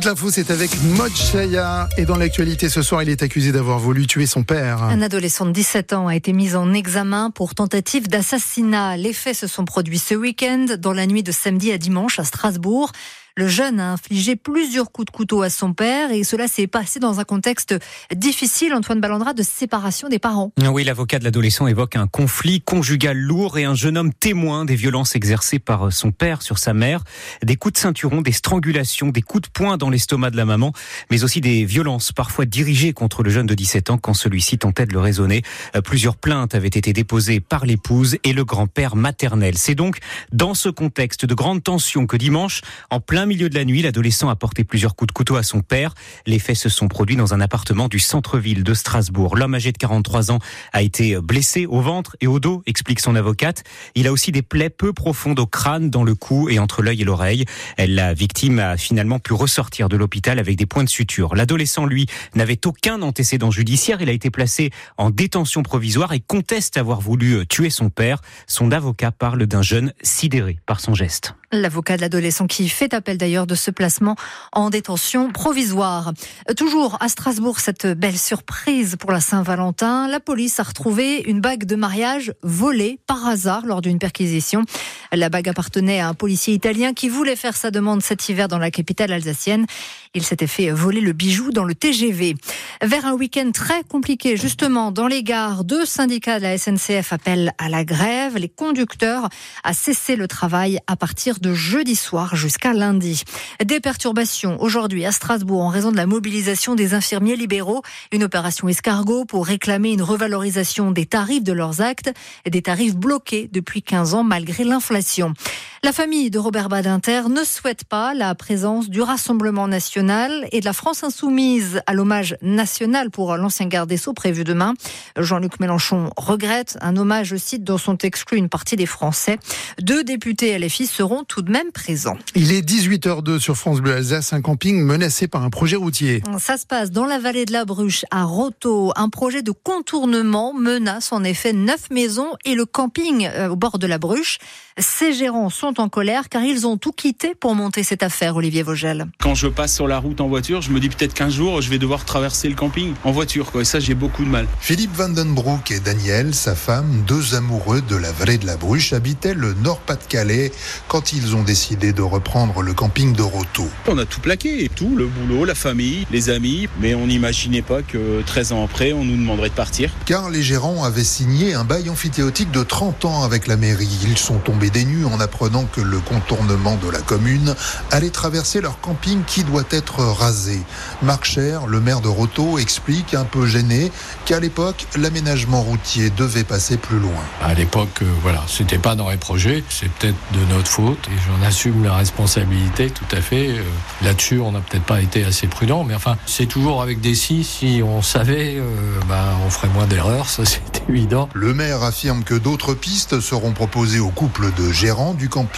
Toute l'info, c'est avec Mod Chaya. Et dans l'actualité ce soir, il est accusé d'avoir voulu tuer son père. Un adolescent de 17 ans a été mis en examen pour tentative d'assassinat. Les faits se sont produits ce week-end, dans la nuit de samedi à dimanche à Strasbourg. Le jeune a infligé plusieurs coups de couteau à son père et cela s'est passé dans un contexte difficile, Antoine Ballandra, de séparation des parents. Oui, l'avocat de l'adolescent évoque un conflit conjugal lourd et un jeune homme témoin des violences exercées par son père sur sa mère. Des coups de ceinturon, des strangulations, des coups de poing dans l'estomac de la maman, mais aussi des violences parfois dirigées contre le jeune de 17 ans quand celui-ci tentait de le raisonner. Plusieurs plaintes avaient été déposées par l'épouse et le grand-père maternel. C'est donc dans ce contexte de grande tension que dimanche, en plein milieu de la nuit, l'adolescent a porté plusieurs coups de couteau à son père. Les faits se sont produits dans un appartement du centre-ville de Strasbourg. L'homme âgé de 43 ans a été blessé au ventre et au dos, explique son avocate. Il a aussi des plaies peu profondes au crâne, dans le cou et entre l'œil et l'oreille. La victime a finalement pu ressortir de l'hôpital avec des points de suture. L'adolescent, lui, n'avait aucun antécédent judiciaire. Il a été placé en détention provisoire et conteste avoir voulu tuer son père. Son avocat parle d'un jeune sidéré par son geste. L'avocat de l'adolescent qui fait appel d'ailleurs de ce placement en détention provisoire. Toujours à Strasbourg, cette belle surprise pour la Saint-Valentin. La police a retrouvé une bague de mariage volée par hasard lors d'une perquisition. La bague appartenait à un policier italien qui voulait faire sa demande cet hiver dans la capitale alsacienne. Il s'était fait voler le bijou dans le TGV. Vers un week-end très compliqué, justement, dans les gares, deux syndicats de la SNCF appellent à la grève. Les conducteurs à cesser le travail à partir de jeudi soir jusqu'à lundi. Des perturbations aujourd'hui à Strasbourg en raison de la mobilisation des infirmiers libéraux. Une opération escargot pour réclamer une revalorisation des tarifs de leurs actes. Des tarifs bloqués depuis 15 ans malgré l'inflation. La famille de Robert Badinter ne souhaite pas la présence du Rassemblement national et de la France insoumise à l'hommage national pour l'ancien garde des Sceaux prévu demain. Jean-Luc Mélenchon regrette un hommage, cite, dont sont exclus une partie des Français. Deux députés LFI seront tout de même présents. Il est 18h02 sur France Bleu Alsace, un camping menacé par un projet routier. Ça se passe dans la vallée de la Bruche, à Roto. Un projet de contournement menace en effet neuf maisons et le camping euh, au bord de la Bruche. Ces gérants sont en colère car ils ont tout quitté pour monter cette affaire, Olivier Vogel. Quand je passe sur la route en voiture, je me dis peut-être qu'un jour, je vais devoir traverser le camping en voiture. Quoi. Et ça, j'ai beaucoup de mal. Philippe Vandenbroek et Daniel, sa femme, deux amoureux de la vallée de la Bruche, habitaient le Nord-Pas-de-Calais quand ils ont décidé de reprendre le camping de Roto. On a tout plaqué, tout, le boulot, la famille, les amis, mais on n'imaginait pas que 13 ans après, on nous demanderait de partir. Car les gérants avaient signé un bail amphithéotique de 30 ans avec la mairie. Ils sont tombés des nues en apprenant que le contournement de la commune allait traverser leur camping qui doit être rasé. Marc Cher, le maire de Roto, explique un peu gêné qu'à l'époque, l'aménagement routier devait passer plus loin. À l'époque, euh, voilà, c'était pas dans les projets, c'est peut-être de notre faute et j'en assume la responsabilité tout à fait. Euh, Là-dessus, on n'a peut-être pas été assez prudent, mais enfin, c'est toujours avec des si. Si on savait, euh, ben, on ferait moins d'erreurs, ça c'est évident. Le maire affirme que d'autres pistes seront proposées au couple de gérants du camping,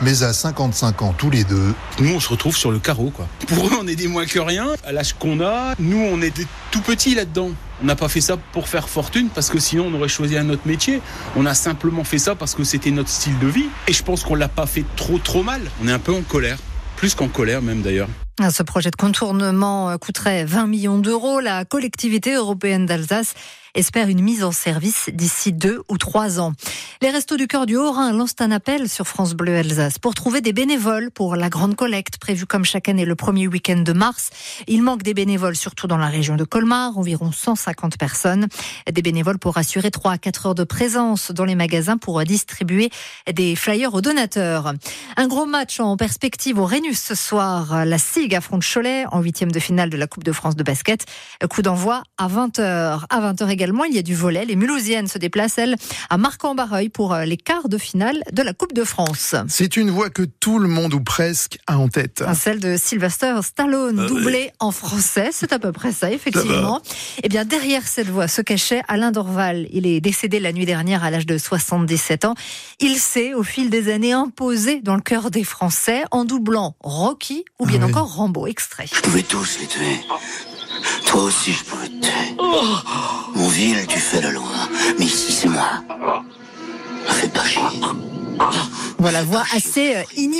mais à 55 ans tous les deux. Nous, on se retrouve sur le carreau, quoi. Pour eux, on est des moins que rien. À l'âge qu'on a, nous, on est des tout petits là-dedans. On n'a pas fait ça pour faire fortune parce que sinon on aurait choisi un autre métier. On a simplement fait ça parce que c'était notre style de vie. Et je pense qu'on l'a pas fait trop trop mal. On est un peu en colère. Plus qu'en colère même d'ailleurs. Ce projet de contournement coûterait 20 millions d'euros. La collectivité européenne d'Alsace espère une mise en service d'ici deux ou trois ans. Les Restos du Cœur du Haut-Rhin lancent un appel sur France Bleu Alsace pour trouver des bénévoles pour la grande collecte prévue comme chaque année le premier week-end de mars. Il manque des bénévoles surtout dans la région de Colmar, environ 150 personnes. Des bénévoles pour assurer 3 à 4 heures de présence dans les magasins pour distribuer des flyers aux donateurs. Un gros match en perspective au Rhénus ce soir. La SIG affronte Cholet en huitième de finale de la Coupe de France de basket. Coup d'envoi à 20h. À 20h également également, il y a du volet. Les Mulhousiennes se déplacent, elles, à Marc-en-Barreuil pour les quarts de finale de la Coupe de France. C'est une voix que tout le monde ou presque a en tête. Celle de Sylvester Stallone, doublée en français. C'est à peu près ça, effectivement. Eh bien, derrière cette voix se cachait Alain Dorval. Il est décédé la nuit dernière à l'âge de 77 ans. Il s'est, au fil des années, imposé dans le cœur des Français en doublant Rocky ou bien Ah oui. encore Rambo. Extrait. Je pouvais tous les tuer. Toi aussi, je pouvais te tuer. Mon ville, tu fais la loi. Mais ici, c'est moi. Fais pas chier. Voilà, voix assez euh, inimitable.